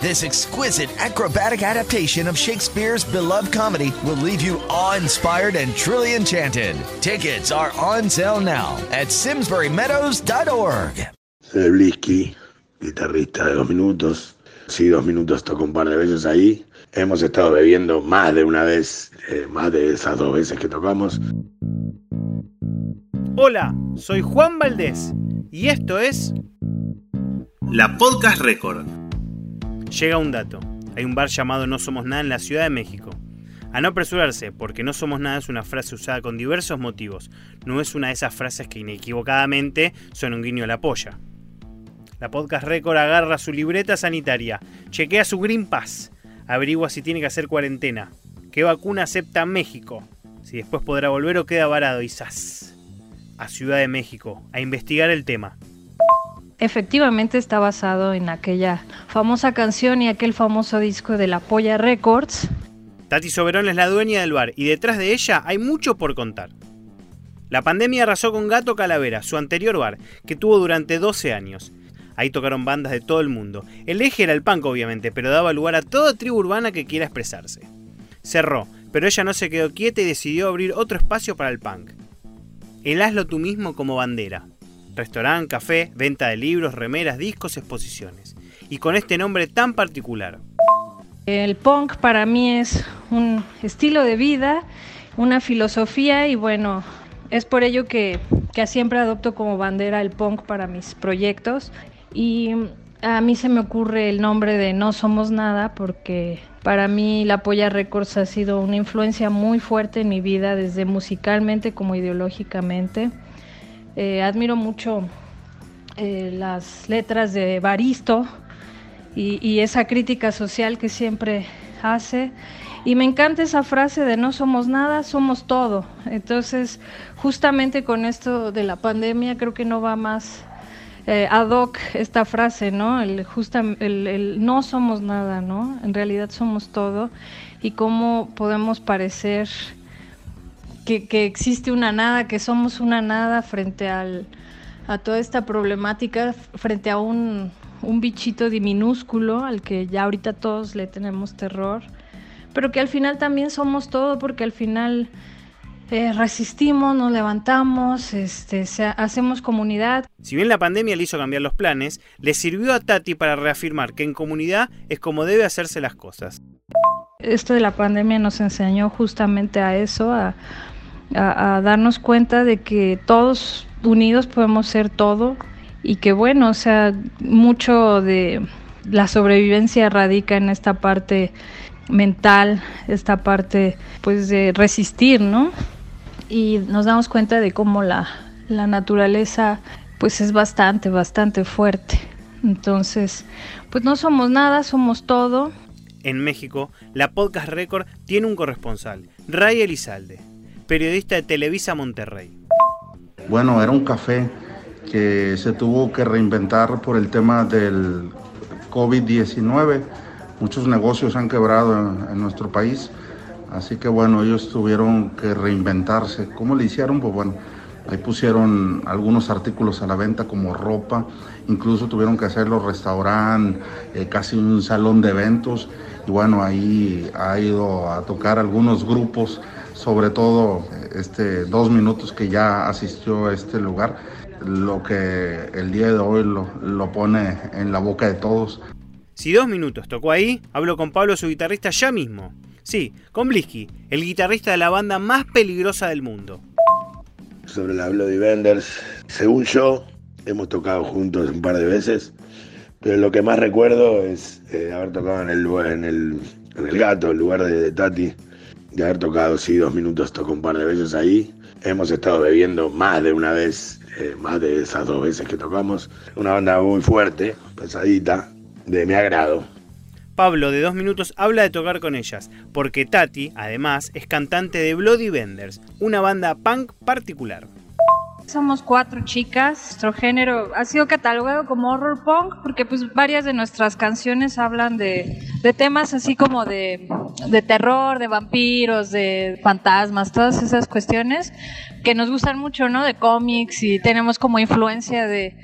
This exquisite acrobatic adaptation of Shakespeare's beloved comedy will leave you awe-inspired and truly enchanted. Tickets are on sale now at simsburymeadows.org. Soy Blisky, guitarrista de dos minutos. Sí, dos minutos toco un par de veces ahí. Hemos estado bebiendo más de una vez, eh, más de esas dos veces que tocamos. Hola, soy Juan Valdés y esto es La Podcast Record. Llega un dato. Hay un bar llamado No Somos Nada en la Ciudad de México. A no apresurarse, porque no somos nada es una frase usada con diversos motivos. No es una de esas frases que inequivocadamente son un guiño a la polla. La Podcast Record agarra su libreta sanitaria, chequea su Green Pass, averigua si tiene que hacer cuarentena, qué vacuna acepta México, si después podrá volver o queda varado y ¡zas! a Ciudad de México a investigar el tema. Efectivamente está basado en aquella famosa canción y aquel famoso disco de La Polla Records. Tati Soberón es la dueña del bar y detrás de ella hay mucho por contar. La pandemia arrasó con Gato Calavera, su anterior bar, que tuvo durante 12 años. Ahí tocaron bandas de todo el mundo. El eje era el punk, obviamente, pero daba lugar a toda tribu urbana que quiera expresarse. Cerró, pero ella no se quedó quieta y decidió abrir otro espacio para el punk. El hazlo tú mismo como bandera. Restaurante, café, venta de libros, remeras, discos, exposiciones. Y con este nombre tan particular. El punk para mí es un estilo de vida, una filosofía y bueno, es por ello que, que siempre adopto como bandera el punk para mis proyectos. Y a mí se me ocurre el nombre de No Somos Nada porque para mí La Polla Records ha sido una influencia muy fuerte en mi vida, desde musicalmente como ideológicamente. Eh, admiro mucho eh, las letras de Baristo y, esa crítica social que siempre hace. Y me encanta esa frase de no somos nada, somos todo. Entonces, justamente con esto de la pandemia, creo que no va más eh, ad hoc esta frase, ¿no? El, justa, el, el, no somos nada, ¿no? En realidad somos todo. Y cómo podemos parecer que, que, existe una nada, que somos una nada frente al, a toda esta problemática, frente a un, un bichito minúsculo al que ya ahorita todos le tenemos terror, pero que al final también somos todo porque al final eh, resistimos, nos levantamos, este, se, hacemos comunidad. Si bien la pandemia le hizo cambiar los planes, le sirvió a Tati para reafirmar que en comunidad es como debe hacerse las cosas. Esto de la pandemia nos enseñó justamente a eso, a, a, darnos cuenta de que todos unidos podemos ser todo y que bueno, o sea, mucho de la sobrevivencia radica en esta parte mental, esta parte pues de resistir, ¿no? Y nos damos cuenta de cómo la, la naturaleza pues es bastante, bastante fuerte. Entonces, pues no somos nada, somos todo. En México, la Podcast Record tiene un corresponsal, Ray Elizalde, periodista de Televisa Monterrey. Bueno, era un café que se tuvo que reinventar por el tema del COVID-19. Muchos negocios han quebrado en, en, nuestro país, así que bueno, ellos tuvieron que reinventarse. ¿Cómo le hicieron? Pues bueno, ahí pusieron algunos artículos a la venta como ropa, incluso tuvieron que hacerlo restaurante, eh, casi un salón de eventos, y bueno, ahí ha ido a tocar algunos grupos, sobre todo este dos minutos que ya asistió a este lugar lo que el día de hoy lo, lo, pone en la boca de todos. Si dos minutos tocó ahí, hablo con Pablo, su guitarrista, ya mismo. Sí, con Blisky, el guitarrista de la banda más peligrosa del mundo. Sobre la Bloody Benders, según yo, hemos tocado juntos un par de veces, pero lo que más recuerdo es eh, haber tocado en el, en, el, en el gato, el lugar de, de Tati, de haber tocado, sí, dos minutos, tocó un par de veces ahí. Hemos estado bebiendo más de una vez eh, más de esas dos veces que tocamos. Una banda muy fuerte, pesadita, de mi agrado. Pablo, de dos minutos, habla de tocar con ellas, porque Tati, además, es cantante de Bloody Benders, una banda punk particular. Somos cuatro chicas. Nuestro género ha sido catalogado como horror punk porque pues varias de nuestras canciones hablan de, de temas así como de, de terror, de vampiros, de fantasmas, todas esas cuestiones que nos gustan mucho, ¿no? De cómics y tenemos como influencia de,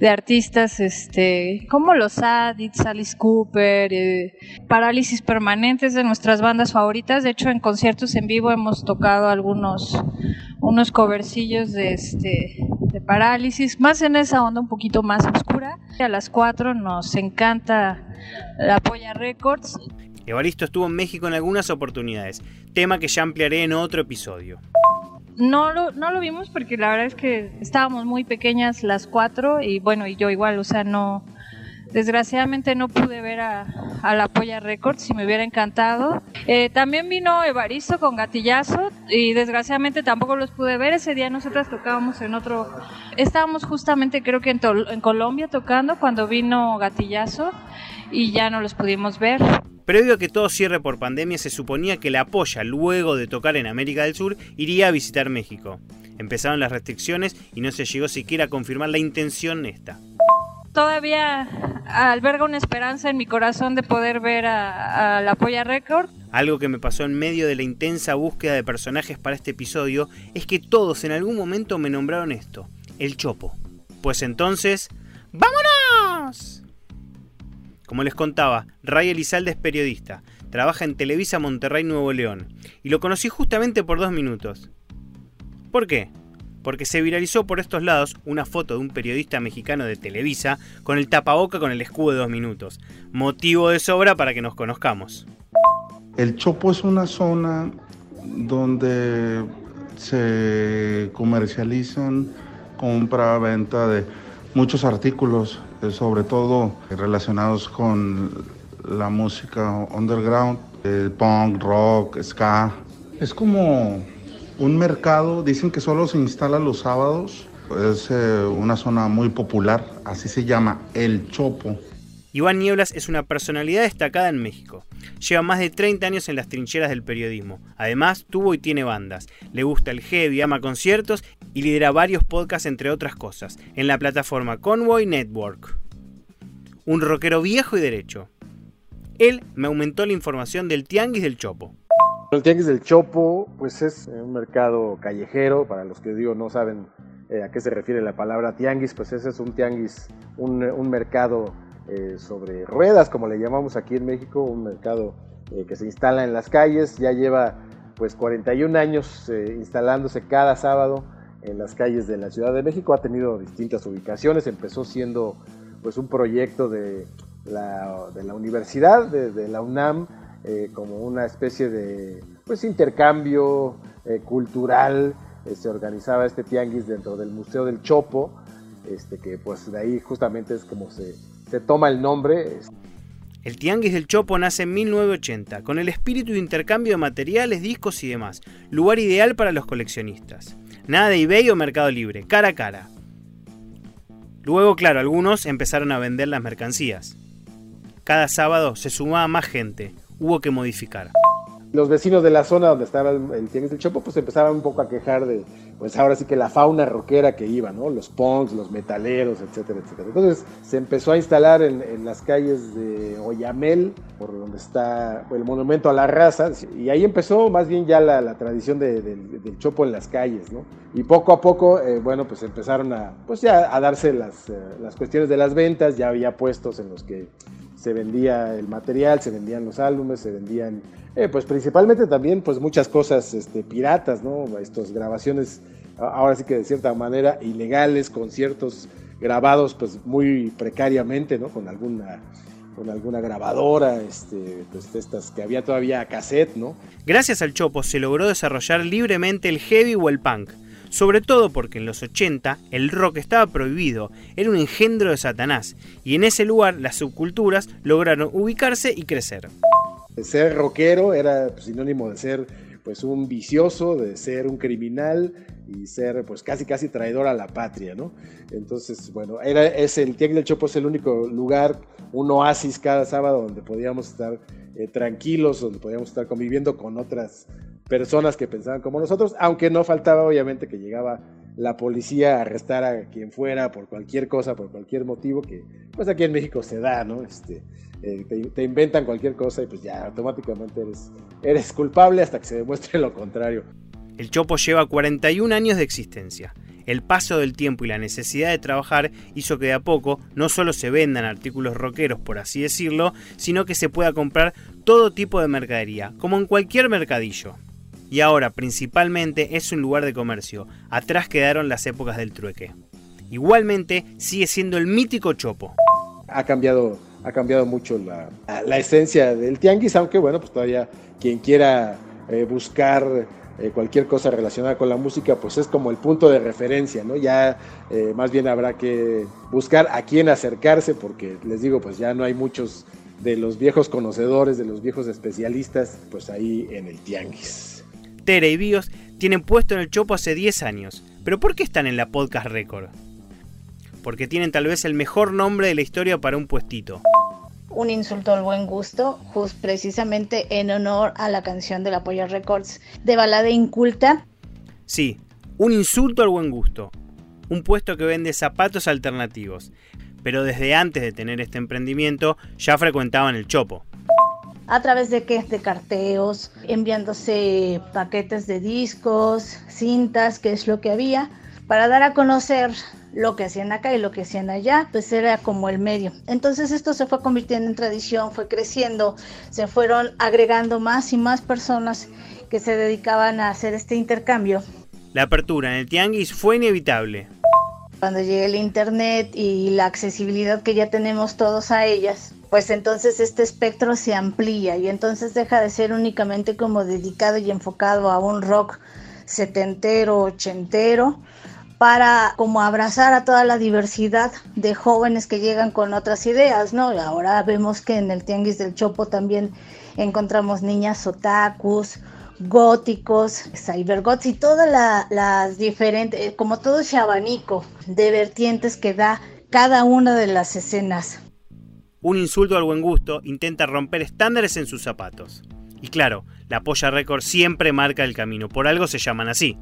de artistas este, como los Addicts, Alice Cooper, eh, Parálisis Permanentes de nuestras bandas favoritas. De hecho, en conciertos en vivo hemos tocado algunos unos de este de Parálisis, más en esa onda un poquito más oscura. A las cuatro nos encanta la Polla Records. Evaristo estuvo en México en algunas oportunidades, tema que ya ampliaré en otro episodio. No lo, no lo vimos porque la verdad es que estábamos muy pequeñas las cuatro y bueno, y yo igual, o sea, no, desgraciadamente no pude ver a, la Polla Records y me hubiera encantado. Eh, también vino Evaristo con Gatillazo y desgraciadamente tampoco los pude ver. Ese día nosotras tocábamos en otro, estábamos justamente creo que en Colombia tocando cuando vino Gatillazo y ya no los pudimos ver. Previo a que todo cierre por pandemia, se suponía que la polla, luego de tocar en América del Sur, iría a visitar México. Empezaron las restricciones y no se llegó siquiera a confirmar la intención esta. Todavía alberga una esperanza en mi corazón de poder ver a, la Polla Record. Algo que me pasó en medio de la intensa búsqueda de personajes para este episodio es que todos en algún momento me nombraron esto, el Chopo. Pues entonces, ¡vámonos! Como les contaba, Ray Elizalde es periodista, trabaja en Televisa Monterrey Nuevo León, y lo conocí justamente por dos minutos. ¿Por qué? Porque se viralizó por estos lados una foto de un periodista mexicano de Televisa con el tapaboca con el escudo de dos minutos, motivo de sobra para que nos conozcamos. El Chopo es una zona donde se comercializan compra, venta de muchos artículos sobre todo relacionados con la música underground, el punk, rock, ska. Es como un mercado, dicen que solo se instala los sábados, es eh, una zona muy popular, así se llama, El Chopo. Iván Nieblas es una personalidad destacada en México. Lleva más de 30 años en las trincheras del periodismo. Además, tuvo y tiene bandas. Le gusta el heavy, ama conciertos y lidera varios podcasts entre otras cosas, en la plataforma Convoy Network. Un rockero viejo y derecho. Él me aumentó la información del Tianguis del Chopo. El Tianguis del Chopo, pues es un mercado callejero, para los que digo no saben eh, a qué se refiere la palabra tianguis, pues ese es un tianguis, un, mercado eh, sobre ruedas, como le llamamos aquí en México, un mercado eh, que se instala en las calles, ya lleva pues 41 años instalándose cada sábado en las calles de la Ciudad de México, ha tenido distintas ubicaciones, empezó siendo pues un proyecto de la, de la universidad, de, la UNAM, eh, como una especie de pues intercambio eh, cultural, eh, se organizaba este tianguis dentro del Museo del Chopo, este, que pues de ahí justamente es como se, se toma el nombre. El Tianguis del Chopo nace en 1980, con el espíritu de intercambio de materiales, discos y demás, lugar ideal para los coleccionistas. Nada de eBay o Mercado Libre, cara a cara. Luego, claro, algunos empezaron a vender las mercancías. Cada sábado se sumaba más gente, hubo que modificar los vecinos de la zona donde estaba el, el del Chopo, pues empezaron un poco a quejar de, pues ahora sí que la fauna rockera que iba, ¿no? Los punks, los metaleros, etcétera, etcétera. Entonces se empezó a instalar en, las calles de Oyamel, por donde está el monumento a la raza, y ahí empezó más bien ya la, tradición del Chopo en las calles, ¿no? Y poco a poco, eh, bueno, pues empezaron a, pues ya a darse las, eh, las cuestiones de las ventas, ya había puestos en los que se vendía el material, se vendían los álbumes, se vendían, eh, pues principalmente también, pues muchas cosas este, piratas, ¿no? Estas grabaciones, ahora sí que de cierta manera ilegales, conciertos grabados, pues muy precariamente, ¿no? Con alguna con alguna grabadora, este, pues estas que había todavía cassette, ¿no? Gracias al Chopo se logró desarrollar libremente el heavy o el punk, sobre todo porque en los 80 el rock estaba prohibido, era un engendro de Satanás, y en ese lugar las subculturas lograron ubicarse y crecer. Ser rockero era sinónimo de ser pues un vicioso, de ser un criminal y ser pues casi casi traidor a la patria, ¿no? Entonces, bueno, era, es el Tianguis del Chopo es el único lugar, un oasis cada sábado donde podíamos estar eh, tranquilos, donde podíamos estar conviviendo con otras personas que pensaban como nosotros, aunque no faltaba obviamente que llegaba la policía arrestara a quien fuera por cualquier cosa, por cualquier motivo, que pues aquí en México se da, ¿no? Este, eh, te, inventan cualquier cosa y pues ya automáticamente eres, eres culpable hasta que se demuestre lo contrario. El Chopo lleva 41 años de existencia. El paso del tiempo y la necesidad de trabajar hizo que de a poco no solo se vendan artículos rockeros, por así decirlo, sino que se pueda comprar todo tipo de mercadería, como en cualquier mercadillo. Y ahora principalmente es un lugar de comercio, atrás quedaron las épocas del trueque. Igualmente sigue siendo el mítico Chopo. Ha cambiado, ha cambiado mucho la, esencia del tianguis, aunque bueno, pues todavía quien quiera eh, buscar eh, cualquier cosa relacionada con la música, pues es como el punto de referencia, ¿no? Ya eh, más bien habrá que buscar a quién acercarse, porque les digo, pues ya no hay muchos de los viejos conocedores, de los viejos especialistas, pues ahí en el tianguis. Tere y Bios tienen puesto en el chopo hace 10 años, pero ¿por qué están en la podcast record? Porque tienen tal vez el mejor nombre de la historia para un puestito un insulto al buen gusto, just precisamente en honor a la canción de la Polla Records de balada inculta. Sí, un insulto al buen gusto. Un puesto que vende zapatos alternativos. Pero desde antes de tener este emprendimiento ya frecuentaban el chopo. A través de qué? De carteos, enviándose paquetes de discos, cintas, que es lo que había, para dar a conocer lo que hacían acá y lo que hacían allá, pues era como el medio. Entonces esto se fue convirtiendo en tradición, fue creciendo, se fueron agregando más y más personas que se dedicaban a hacer este intercambio. La apertura en el Tianguis fue inevitable. Cuando llegue el Internet y la accesibilidad que ya tenemos todos a ellas, pues entonces este espectro se amplía y entonces deja de ser únicamente como dedicado y enfocado a un rock setentero, ochentero, para como abrazar a toda la diversidad de jóvenes que llegan con otras ideas, ¿no? Y ahora vemos que en el Tianguis del Chopo también encontramos niñas otakus, góticos, cybergots y todas las diferentes, como todo ese abanico de vertientes que da cada una de las escenas. Un insulto al buen gusto intenta romper estándares en sus zapatos. Y claro, la Polla Record siempre marca el camino, por algo se llaman así.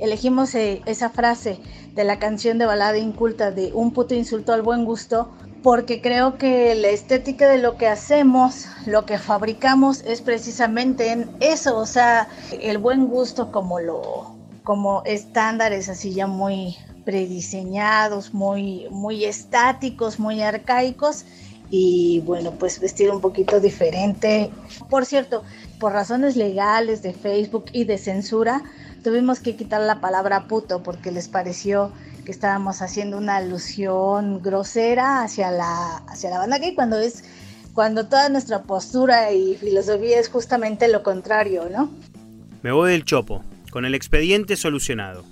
Elegimos eh, esa frase de la canción de balada inculta de un puto insulto al buen gusto porque creo que la estética de lo que hacemos, lo que fabricamos es precisamente en eso, o sea, el buen gusto como lo como estándares así ya muy prediseñados, muy muy estáticos, muy arcaicos y bueno, pues vestir un poquito diferente. Por cierto, por razones legales de Facebook y de censura, tuvimos que quitar la palabra puto porque les pareció que estábamos haciendo una alusión grosera hacia la, hacia la banda gay cuando es cuando toda nuestra postura y filosofía es justamente lo contrario, ¿no? Me voy del chopo, con el expediente solucionado.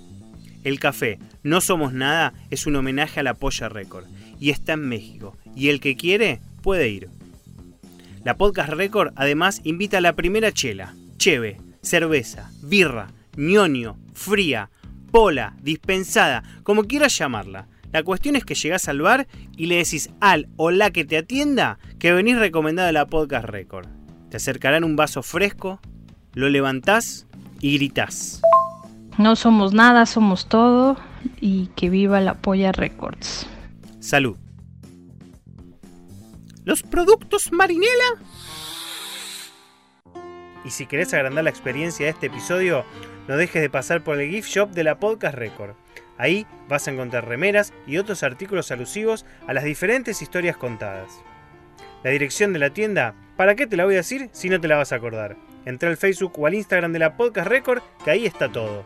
El café No Somos Nada es un homenaje a la Polla Record y está en México. Y el que quiere puede ir. La Podcast Record además invita a la primera chela, cheve, cerveza, birra, ñoño, fría, pola, dispensada, como quieras llamarla. La cuestión es que llegás al bar y le decís al o la que te atienda que venís recomendado a la Podcast Record. Te acercarán un vaso fresco, lo levantás y gritás. No somos nada, somos todo y que viva la Polla Records. Salud. Los productos Marinela. Y si querés agrandar la experiencia de este episodio, no dejes de pasar por el gift shop de la Podcast Record. Ahí vas a encontrar remeras y otros artículos alusivos a las diferentes historias contadas. La dirección de la tienda, ¿para qué te la voy a decir si no te la vas a acordar? Entra al Facebook o al Instagram de la Podcast Record, que ahí está todo.